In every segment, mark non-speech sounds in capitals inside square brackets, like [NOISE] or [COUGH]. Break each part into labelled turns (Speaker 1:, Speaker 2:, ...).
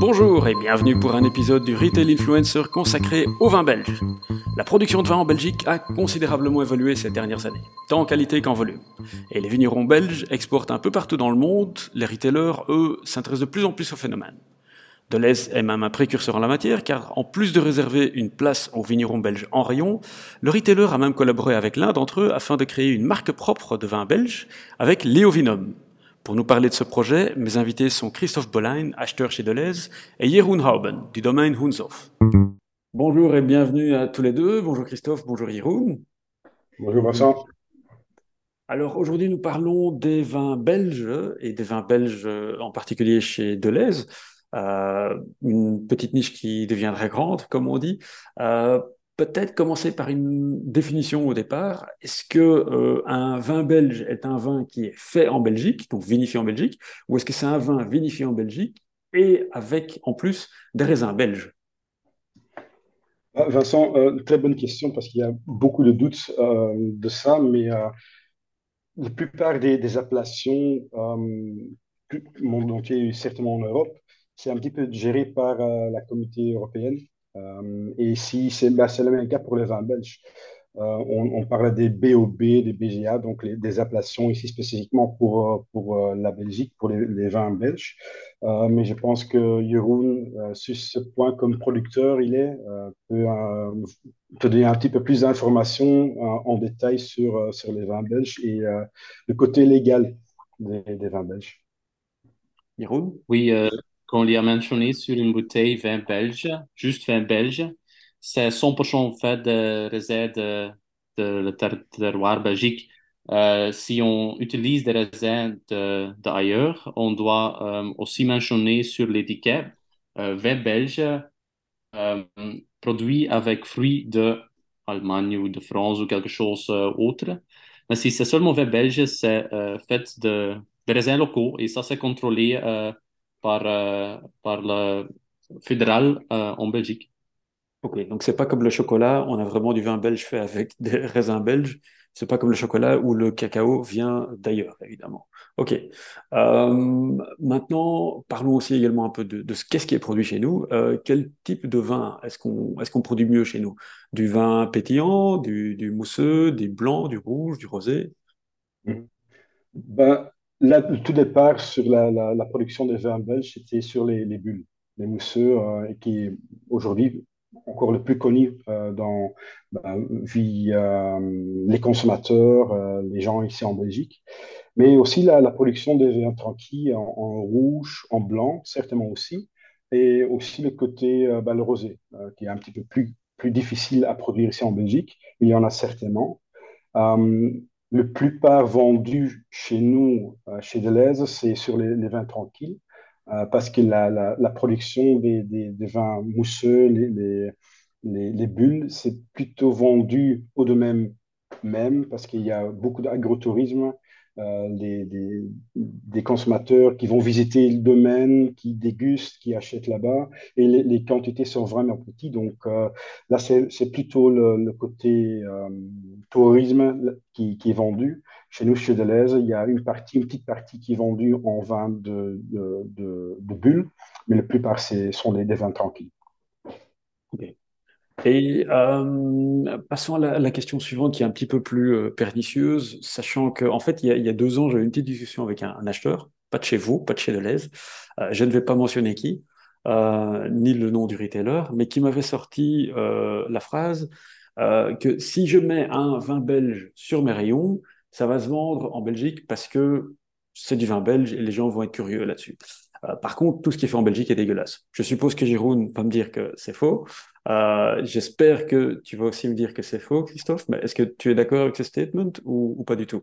Speaker 1: Bonjour et bienvenue pour un épisode du Retail Influencer consacré au vin belge. La production de vin en Belgique a considérablement évolué ces dernières années, tant en qualité qu'en volume. Et les vignerons belges exportent un peu partout dans le monde, les retailers, eux, s'intéressent de plus en plus au phénomène. Deleuze est même un précurseur en la matière, car en plus de réserver une place aux vignerons belges en rayon, le retailer a même collaboré avec l'un d'entre eux afin de créer une marque propre de vin belge avec Léovinum. Pour nous parler de ce projet, mes invités sont Christophe Bolein, acheteur chez Deleuze, et Jeroen Hauben, du domaine Hunshof. Bonjour et bienvenue à tous les deux. Bonjour Christophe, bonjour Jeroen.
Speaker 2: Bonjour Vincent.
Speaker 1: Alors aujourd'hui, nous parlons des vins belges et des vins belges en particulier chez Deleuze. Euh, une petite niche qui deviendrait grande, comme on dit. Euh, peut-être commencer par une définition au départ. Est-ce que euh, un vin belge est un vin qui est fait en Belgique, donc vinifié en Belgique, ou est-ce que c'est un vin vinifié en Belgique et avec en plus des raisins belges?
Speaker 2: Ah, Vincent, très bonne question parce qu'il y a beaucoup de doutes de ça, mais la plupart des, appellations, monde entier, certainement en Europe, c'est un petit peu géré par euh, la communauté européenne. Euh, et ici, c'est bah, le même cas pour les vins belges. Euh, on, on, parle des BOB, des BGA, donc des appellations ici spécifiquement pour, pour la Belgique, pour les, vins belges. mais je pense que Jeroen, sur ce point, comme producteur, il est, peut, donner un petit peu plus d'informations en détail sur, sur les vins belges et le côté légal des, des vins belges.
Speaker 1: Jeroen?
Speaker 3: Oui, qu'on lui a mentionné sur une bouteille vin belge, juste vin belge. C'est 100% fait de réserve de, de, terroir belgique. Euh, si on utilise des raisins d'ailleurs, de, on doit euh, aussi mentionner sur l'étiquette euh, vin belge produit avec fruits de Allemagne ou de France ou quelque chose autre. Mais si c'est seulement vin belge, c'est fait de, de raisins locaux et ça c'est contrôlé par, euh, par le fédéral euh, en Belgique.
Speaker 1: Ok, donc c'est pas comme le chocolat, on a vraiment du vin belge fait avec [LAUGHS] des raisins belges. C'est pas comme le chocolat où le cacao vient d'ailleurs, évidemment. Ok. Euh, maintenant, parlons aussi également un peu de, de ce qu'est-ce qui est produit chez nous. quel type de vin est-ce qu'on est-ce qu'on produit mieux chez nous? Du vin pétillant, du, du, mousseux, du blanc, du rouge, du rosé?
Speaker 2: Mmh. ben, Là, tout départ sur la, production des vins belges, c'était sur les, les, bulles, les mousseux, euh, qui est aujourd'hui encore le plus connu euh, dans, ben, via euh, les consommateurs, les gens ici en Belgique. Mais aussi la, production des vins tranquilles en, rouge, en blanc, certainement aussi. Et aussi le côté ben, le rosé, qui est un petit peu plus difficile à produire ici en Belgique. Il y en a certainement le plupart vendu chez nous, euh, chez Deleuze, c'est sur les, vins tranquilles, euh, parce que la, production des, des, vins mousseux, les, les, les bulles, c'est plutôt vendu au domaine même, parce qu'il y a beaucoup d'agrotourisme euh, des, consommateurs qui vont visiter le domaine, qui dégustent, qui achètent là-bas, et les, quantités sont vraiment petites. Donc euh, là, c'est plutôt le, côté euh, tourisme qui, est vendu. Chez nous, chez Deleuze, il y a une petite partie qui est vendue en vin de, de, de, bulles, mais la plupart sont des, des vins tranquilles.
Speaker 1: Et euh, passons à la, question suivante qui est un petit peu plus euh, pernicieuse, sachant qu'en en fait, il y, a, deux ans, eu une petite discussion avec un, acheteur, pas de chez vous, pas de chez Deleuze, euh, je ne vais pas mentionner qui, ni le nom du retailer, mais qui m'avait sorti la phrase que si je mets un vin belge sur mes rayons, ça va se vendre en Belgique parce que c'est du vin belge et les gens vont être curieux là-dessus. Par contre, tout ce qui est fait en Belgique est dégueulasse. Je suppose que Jérôme va me dire que c'est faux. Euh, j'espère que tu vas aussi me dire que c'est faux, Christophe, mais est-ce que tu es d'accord avec ce statement ou, pas du tout?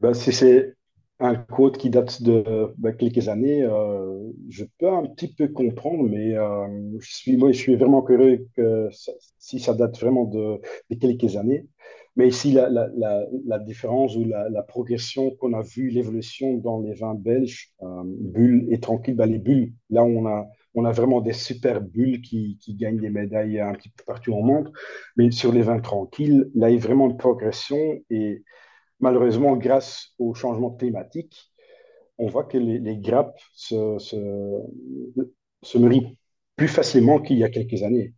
Speaker 2: Ben, Si c'est un code qui date de ben, quelques années, euh, je peux un petit peu comprendre, mais euh, je, suis, moi, je suis vraiment curieux que si ça date vraiment de, quelques années. Mais ici, la, la, différence ou la, progression qu'on a vu, l'évolution dans les vins belges, bulles et tranquilles, ben, les bulles, là, on a on a vraiment des super bulles qui, gagnent des médailles un petit peu partout au monde. Mais sur les vins tranquilles, là, il y a vraiment une progression. Et malheureusement, grâce au changement climatique, on voit que les, grappes se, se mûrit plus facilement qu'il y a quelques années.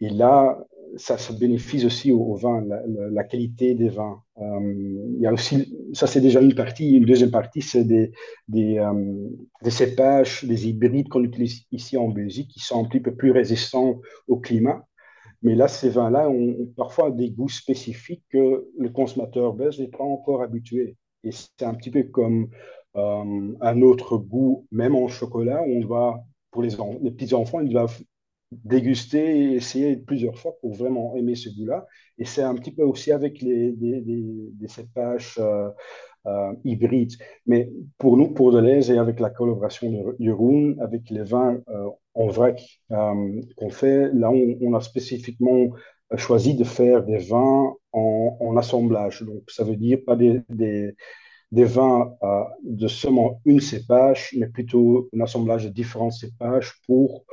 Speaker 2: Et là, ça, ça bénéficie aussi au, vin, la, qualité des vins. Euh, il y a aussi, ça c'est déjà une partie. Une deuxième partie, c'est euh, des, cépages, des hybrides qu'on utilise ici en Belgique qui sont un petit peu plus résistants au climat. Mais là, ces vins-là ont parfois des goûts spécifiques que le consommateur belge n'est pas encore habitué. Et c'est un petit peu comme euh, un autre goût, même en chocolat, où on va, pour les, les petits enfants, ils doivent déguster et essayer plusieurs fois pour vraiment aimer ce goût-là. Et c'est un petit peu aussi avec les, des, cépages euh, euh, hybrides. Mais pour nous, pour Deleuze, et avec la collaboration de Jeroen, avec les vins euh, en vrac qu'on fait, là, on, a spécifiquement choisi de faire des vins en, assemblage. Donc, ça veut dire pas des, des, des vins de seulement une cépage, mais plutôt un assemblage de différents cépages pour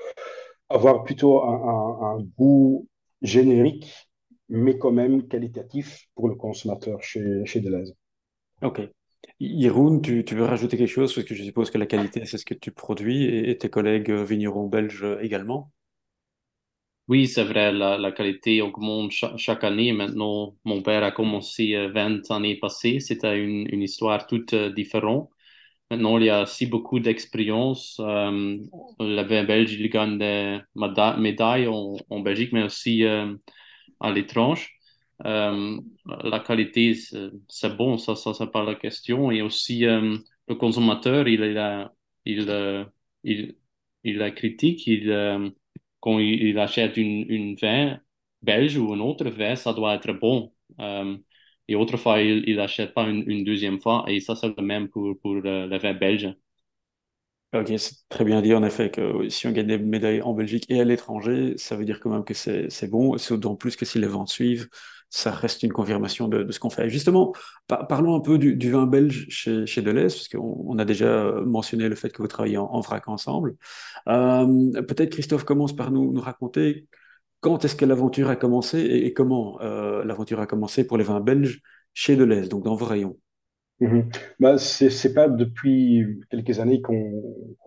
Speaker 2: avoir plutôt un, goût générique, mais quand même qualitatif pour le consommateur chez, chez Deleuze.
Speaker 1: Ok. Yeroun, tu, tu, veux rajouter quelque chose? Parce que je suppose que la qualité, c'est ce que tu produis et, tes collègues vignerons belges également.
Speaker 3: Oui, c'est vrai, la, la, qualité augmente chaque, année. Maintenant, mon père a commencé 20 euh, années passées. C'était une, une histoire toute euh, différente. Maintenant, il y a aussi beaucoup d'expérience. Euh, vin belge, il gagne des médailles en, Belgique, mais aussi euh, à l'étranger. Euh, la qualité, c'est bon, ça, ça, c'est pas la question. Et aussi, euh, le consommateur, il, il, il, il, critique. Il, quand il, achète une, une vin belge ou un autre vin, ça doit être bon. Et autrefois, il n'achète pas une, deuxième fois. Et ça, c'est le même pour, pour le, vin belge.
Speaker 1: Ok, c'est très bien dit en effet que si on gagne des médailles en Belgique et à l'étranger, ça veut dire quand même que c'est bon. C'est d'autant plus que si les ventes suivent, ça reste une confirmation de, ce qu'on fait. justement, parlons un peu du, vin belge chez, Deleuze, parce qu'on on a déjà mentionné le fait que vous travaillez en, vrac ensemble. Euh, peut-être Christophe commence par nous raconter quand est-ce que l'aventure a commencé et, comment euh, l'aventure a commencé pour les vins belges chez Deleuze, donc dans vos rayons
Speaker 2: mhm. bah, C'est pas depuis quelques années qu'on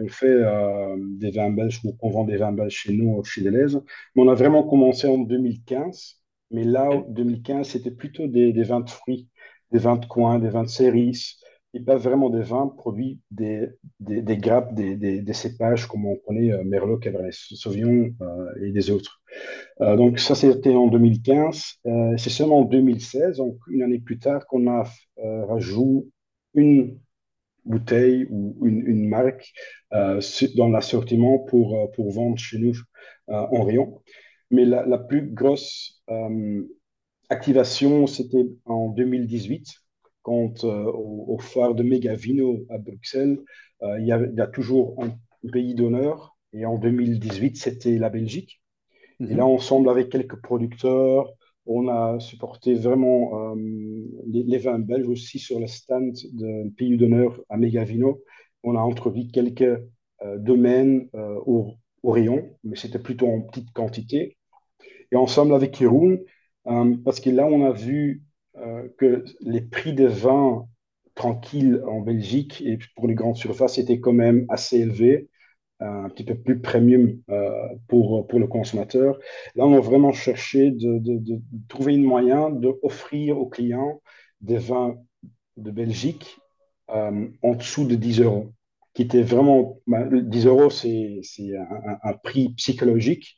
Speaker 2: fait euh, des vins belges ou qu'on vend des vins belges chez nous, chez Deleuze. Mais on a vraiment commencé en 2015. Mais là, en 2015, c'était plutôt des, des, vins de fruits, des vins de coin, des vins de céris, et pas vraiment des vins produits des, des, grappes, des, des, cépages comme on connaît euh, Merlot, Cabernet Sauvignon euh, et des autres. Euh, donc ça, c'était en 2015. Euh, c'est seulement en 2016, donc une année plus tard, qu'on a rajouté une bouteille ou une, une marque dans l'assortiment pour, pour vendre chez nous en rayon. Mais la, la plus grosse activation, c'était en 2018 quand euh, au, phare de Megavino à Bruxelles, euh, il y, a, il, y a, toujours un pays d'honneur. Et en 2018, c'était la Belgique. Et là, mhm. ensemble avec quelques producteurs, on a supporté vraiment euh, les, vins belges aussi sur le stand de pays d'honneur à Megavino. On a introduit quelques domaines au, au, rayon, mais c'était plutôt en petite quantité. Et ensemble avec Jeroen, parce que là, on a vu que les prix des vins tranquilles en Belgique et pour les grandes surfaces étaient quand même assez élevés, euh, un petit peu plus premium euh, pour, pour le consommateur. Là, on a vraiment cherché de, trouver un moyen d'offrir aux clients des vins de Belgique en dessous de 10 euros qui était vraiment 10 ben, euros, c'est un, un, prix psychologique.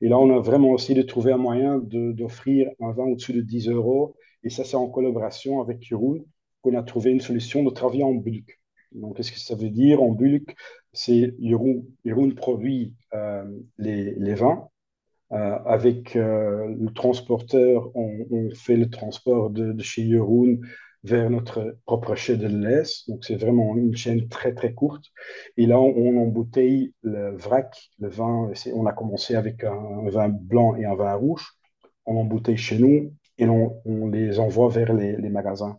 Speaker 2: Et là, on a vraiment essayé de trouver un moyen d'offrir un vin au-dessus de 10 euros et ça, c'est en collaboration avec Jeroen qu'on a trouvé une solution de travailler en bulk. Donc, qu'est-ce que ça veut dire en bulk? C'est Jeroen, produit euh, les, les, vins. Euh, avec euh, le transporteur, on, fait le transport de, chez Jeroen vers notre propre chaîne de l'Est. Donc, c'est vraiment une chaîne très, très courte. Et là, on, on embouteille le vrac, le vin. On a commencé avec un, vin blanc et un vin rouge. On embouteille chez nous et on, les envoie vers les, magasins.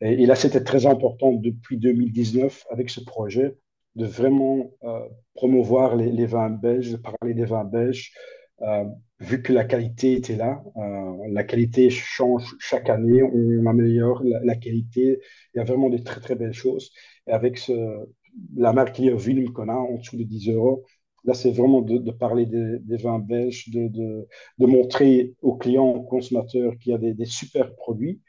Speaker 2: Et, là, c'était très important depuis 2019 avec ce projet de vraiment euh, promouvoir les, vins belges, de parler des vins belges, euh, vu que la qualité était là. Euh, la qualité change chaque année, on améliore la, qualité. Il y a vraiment des très, très belles choses. Et avec la marque Wilm qu'on a en dessous de 10 euros, Là, c'est vraiment de, parler des, vins belges, de, de, montrer aux clients, aux consommateurs qu'il y a des, super produits.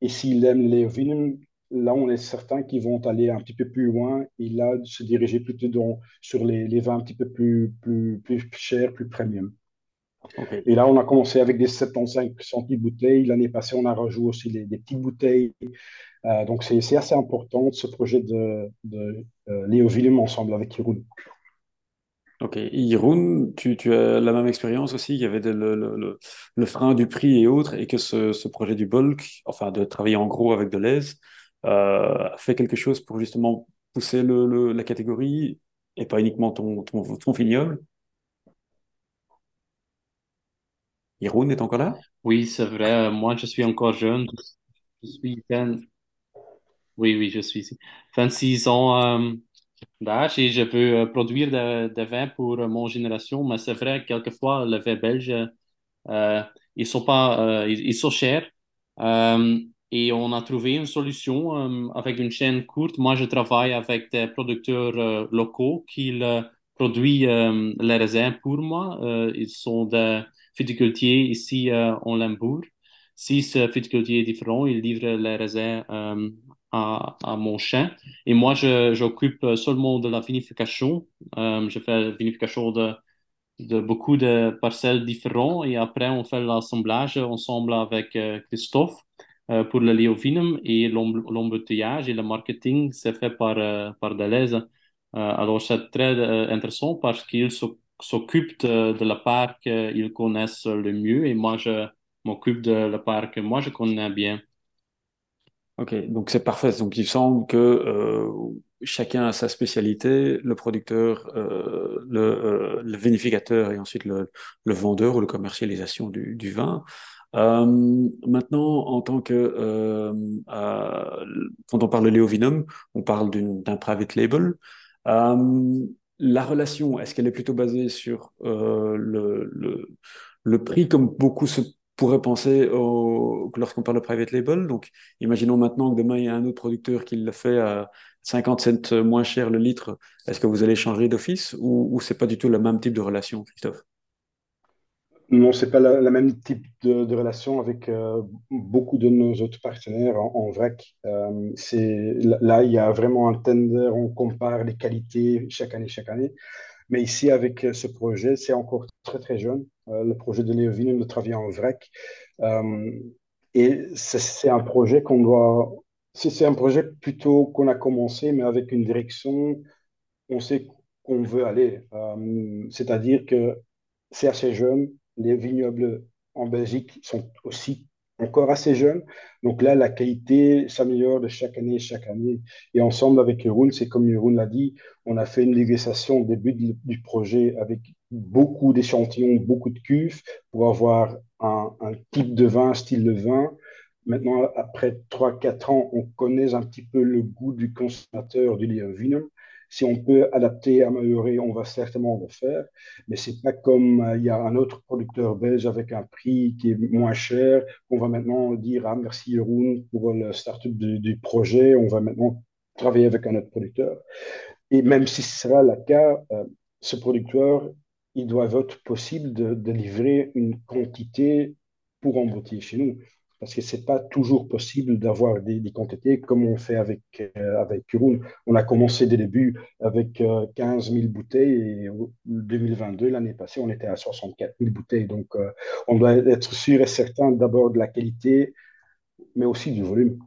Speaker 2: Et s'ils aiment les vins, là, on est certain qu'ils vont aller un petit peu plus loin et là, se diriger plutôt dans, sur les, les, vins un petit peu plus, plus, plus chers, plus premium. Et là, on a commencé avec des 75 centilitres bouteilles. L'année passée, on a rajouté aussi des petites bouteilles. Euh, donc, c'est assez important ce projet de, de euh, Léo Willem ensemble avec Jeroen.
Speaker 1: Ok, Jeroen, tu, as la même expérience aussi, il y avait le, frein du prix et autres, et que ce, projet du bulk, enfin de travailler en gros avec de l'aise, euh, fait quelque chose pour justement pousser la catégorie et pas uniquement ton, ton, ton vignoble? Est encore là?
Speaker 3: Oui, c'est vrai. Moi, je suis encore jeune. Je suis 20... Oui, oui, je suis ici. 26 ans euh, et je veux euh, produire des vins pour mon génération. Mais c'est vrai, quelquefois, les vins belges, euh, ils sont pas, euh, ils, sont chers. Euh, et on a trouvé une solution euh, avec une chaîne courte. Moi, je travaille avec des producteurs locaux qui produisent les raisins pour moi. ils sont des viticultiers ici en Limbourg. Si ce viticultier est différent, il livre les raisins à, mon champ. Et moi, j'occupe seulement de la vinification. Euh, je fais la vinification de, de beaucoup de parcelles différentes et après, on fait l'assemblage ensemble avec euh, Christophe euh, pour le léovinum et l'embouteillage et le marketing, c'est fait par, par Deleuze. alors, c'est très intéressant parce qu'ils s'occupent de, de, la part qu'ils connaissent le mieux et moi, je m'occupe de la part que moi, je connais bien.
Speaker 1: Ok, donc c'est parfait. Donc il semble que euh, chacun a sa spécialité, le producteur, euh, le, euh, le, vinificateur et ensuite le, le, vendeur ou la commercialisation du, du vin. Euh, maintenant, en tant que euh, quand on parle de Léovinum, on parle d'un private label. la relation, est-ce qu'elle est plutôt basée sur le, le, le prix comme beaucoup se pourrait penser lorsqu'on parle de private label. Donc, imaginons maintenant que demain, il y a un autre producteur qui le fait à 50 cents moins cher le litre. Est-ce que vous allez changer d'office ou, ou c'est pas du tout le même type de relation, Christophe?
Speaker 2: Non, c'est pas le même type de, relation avec euh, beaucoup de nos autres partenaires en, vrac. Euh, là, il y a vraiment un tender, on compare les qualités chaque année, chaque année. Mais ici, avec euh, ce projet, c'est encore très, très jeune. Euh, le projet de Léovine de travailler en vrac. Euh, et c'est un projet qu'on doit. C'est un projet plutôt qu'on a commencé, mais avec une direction, on sait qu'on veut aller. C'est-à-dire que c'est assez jeune. Les vignobles en Belgique sont aussi encore assez jeune. Donc là, la qualité s'améliore de chaque année, chaque année. Et ensemble avec Jeroen, c'est comme Jeroen l'a dit, on a fait une négociation au début du projet avec beaucoup d'échantillons, beaucoup de cuves pour avoir un, type de vin, style de vin. Maintenant, après 3-4 ans, on connaît un petit peu le goût du consommateur du vinum. Si on peut adapter, améliorer, on va certainement le faire. Mais c'est pas comme euh, il y a un autre producteur belge avec un prix qui est moins cher qu'on va maintenant dire ah merci Jeroen pour le start-up du, projet. On va maintenant travailler avec un autre producteur. Et même si ce sera le cas, euh, ce producteur, il doit être possible de, de livrer une quantité pour emboutir chez nous parce que c'est pas toujours possible d'avoir des, quantités comme on fait avec, euh, avec On a commencé dès le début avec 15 euh, 000 bouteilles et en 2022, l'année passée, on était à 64 000 bouteilles. Donc, euh, on doit être sûr et certain d'abord de la qualité, mais aussi du volume.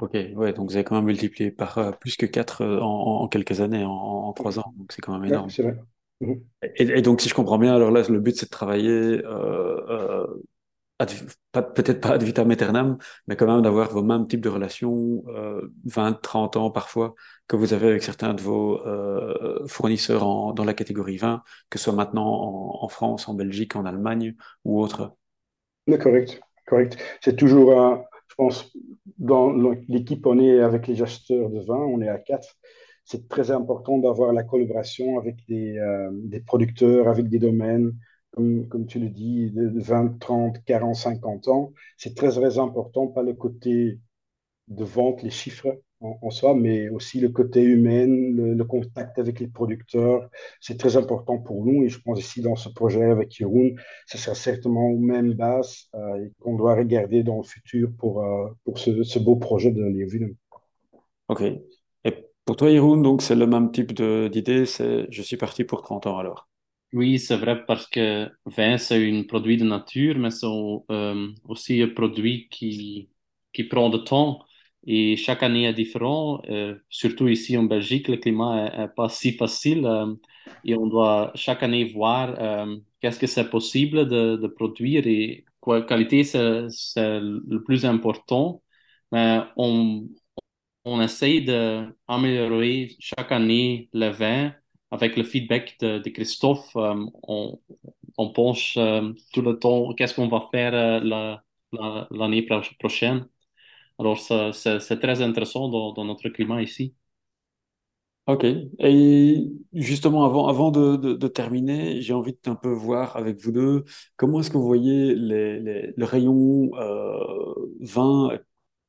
Speaker 1: Ok, ouais, donc vous avez quand même multiplié par plus que 4 en, quelques années, en, trois 3 ans, donc c'est quand même énorme.
Speaker 2: c'est vrai.
Speaker 1: Mhm. Et, donc, si je comprends bien, alors là, le but, c'est de travailler euh, peut-être pas ad vitam aeternam, mais quand même d'avoir vos mêmes types de relations, euh, 20, 30 ans parfois, que vous avez avec certains de vos euh, fournisseurs dans la catégorie 20, que ce soit maintenant en, France, en Belgique, en Allemagne ou autre.
Speaker 2: correct, correct. C'est toujours, je pense, dans l'équipe, on est avec les acheteurs de vin, on est à 4. C'est très important d'avoir la collaboration avec des, euh, des producteurs, avec des domaines, comme, tu le dis, de 20, 30, 40, 50 ans. C'est très, très important, pas le côté de vente, les chiffres. en, soi, mais aussi le côté humain, le, contact avec les producteurs, c'est très important pour nous. Et je pense ici dans ce projet avec Jeroen, ce sera certainement aux mêmes bases euh, qu'on doit regarder dans le futur pour, euh, pour ce, beau projet de Léovine.
Speaker 1: OK. Et pour toi, Jeroen, donc c'est le même type d'idée, je suis parti pour 30 ans alors.
Speaker 3: Oui, c'est vrai parce que vin, c'est un produit de nature, mais c'est euh, aussi un produit qui, prend du temps. Et chaque année est différent. Euh, surtout ici en Belgique, le climat n'est pas si facile. Euh, et on doit chaque année voir qu'est-ce que c'est possible de, produire et qualité c'est le plus important. Mais on, on essaye d'améliorer chaque année le vin avec le feedback de, Christophe. on, on pense tout le temps qu'est-ce qu'on va faire l'année prochaine. Alors, c'est très intéressant dans, notre climat ici.
Speaker 1: Ok. Et justement, avant, de, terminer, j'ai envie de un peu voir avec vous deux comment est-ce que vous voyez les, le rayon euh, vin,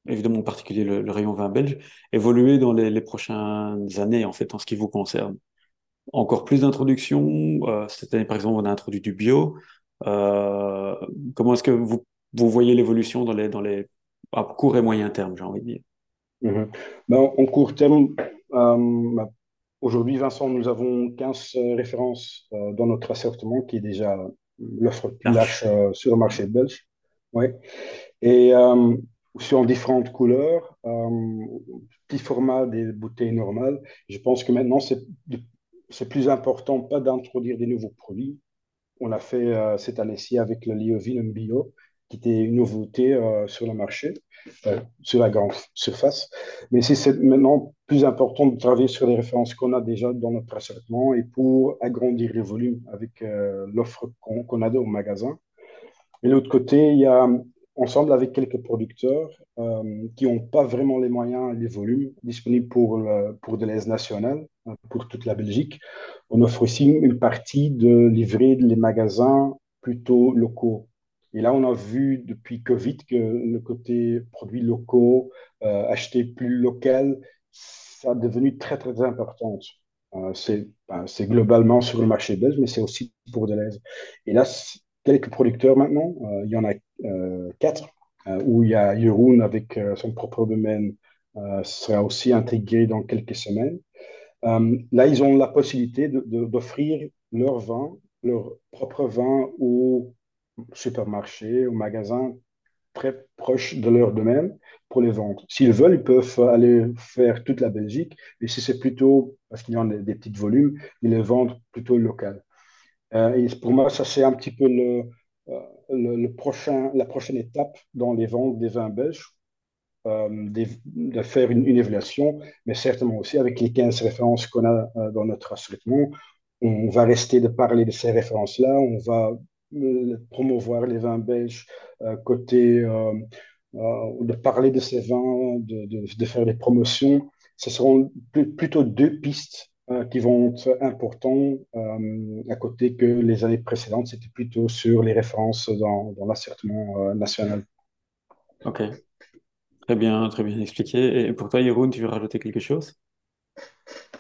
Speaker 1: évidemment en particulier le, rayon vin belge, évoluer dans les, prochaines années, en fait, en ce qui vous concerne? Encore plus d'introductions. Euh, cette année, par exemple, on a introduit du bio. Euh, comment est-ce que vous, vous voyez l'évolution dans les, dans les à court et moyen terme, j'ai envie de dire?
Speaker 2: Mhm. Ben, en court terme, euh, aujourd'hui, Vincent, nous avons 15 références euh, dans notre assortiment, qui est déjà l'offre plus large euh, sur le marché belge. Ouais. Et sur différentes couleurs, petit format des bouteilles normales. Je pense que maintenant, c'est plus important pas d'introduire des nouveaux produits. On a fait cette année-ci avec le Liovin Bio, qui était une nouveauté euh, sur le marché, euh, sur la grande surface. Mais c'est maintenant plus important de travailler sur les références qu'on a déjà dans notre assortiment et pour agrandir les volumes avec euh, l'offre qu'on a au magasin. Et de l'autre côté, il y a ensemble avec quelques producteurs qui n'ont pas vraiment les moyens et les volumes disponibles pour, pour de l'aise nationale, pour toute la Belgique. On offre aussi une partie de livrer les magasins plutôt locaux et là, on a vu depuis Covid que le côté produits locaux, euh, acheter plus local, ça a devenu très, très important. Euh, c'est globalement sur le marché belge, mais c'est aussi pour Deleuze. Et là, quelques producteurs maintenant, euh, il y en a quatre, où il y a Jeroen avec son propre domaine, sera aussi intégré dans quelques semaines. là, ils ont la possibilité d'offrir leur vin, leur propre vin aux supermarché ou magasin très proche de leur domaine pour les vendre. S'ils veulent, ils peuvent aller faire toute la Belgique, mais si c'est plutôt, parce qu'il y en a des, petits volumes, ils les vendent plutôt local. Euh, et pour moi, ça c'est un petit peu euh, le, prochain, la prochaine étape dans les ventes des vins belges, euh, de, faire une, une, évaluation, mais certainement aussi avec les 15 références qu'on a dans notre assortiment, on va rester de parler de ces références-là, on va promouvoir les vins belges côté de parler de ces vins, de, faire des promotions. Ce seront plutôt deux pistes qui vont être importantes à côté que les années précédentes, c'était plutôt sur les références dans, dans l'assertement national.
Speaker 1: Ok, très bien, très bien expliqué. Et pour toi, Jeroen, tu veux rajouter quelque chose?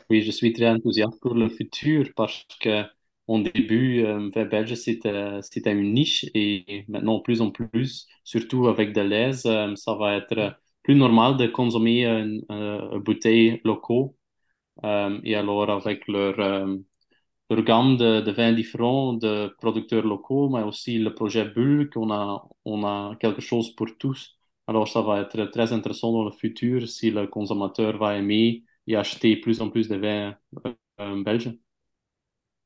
Speaker 3: Oui, je suis très enthousiaste pour le futur parce que au début, euh, belge, c'était, c'était une niche et maintenant, plus en plus, surtout avec de l'aise, euh, ça va être plus normal de consommer une, une bouteille locaux. Euh, et alors, avec leur, leur gamme de, de, vins différents, de producteurs locaux, mais aussi le projet Bull, qu'on a, on a quelque chose pour tous. Alors, ça va être très intéressant dans le futur si le consommateur va aimer et acheter plus en plus de vins belges.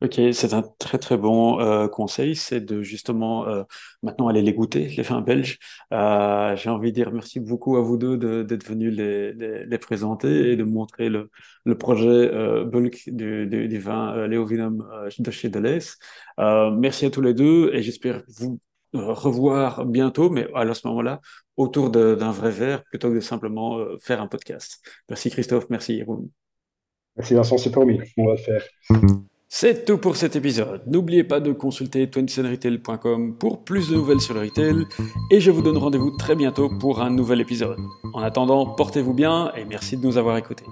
Speaker 1: Ok, c'est un très très bon euh, conseil, c'est de justement euh, maintenant aller les goûter, les vins belges. Euh, j'ai envie de dire merci beaucoup à vous deux d'être venus les, les, présenter et de montrer le, le projet bulk du, du, vin Léovinum euh, de chez Deleuze. merci à tous les deux et j'espère vous revoir bientôt, mais à ce moment-là, autour d'un vrai verre plutôt que de simplement faire un podcast. Merci Christophe, merci Jeroen.
Speaker 2: Merci Vincent, c'est promis, on va le faire.
Speaker 1: C'est tout pour cet épisode. N'oubliez pas de consulter 27retail.com pour plus de nouvelles sur le retail et je vous donne rendez-vous très bientôt pour un nouvel épisode. En attendant, portez-vous bien et merci de nous avoir écoutés.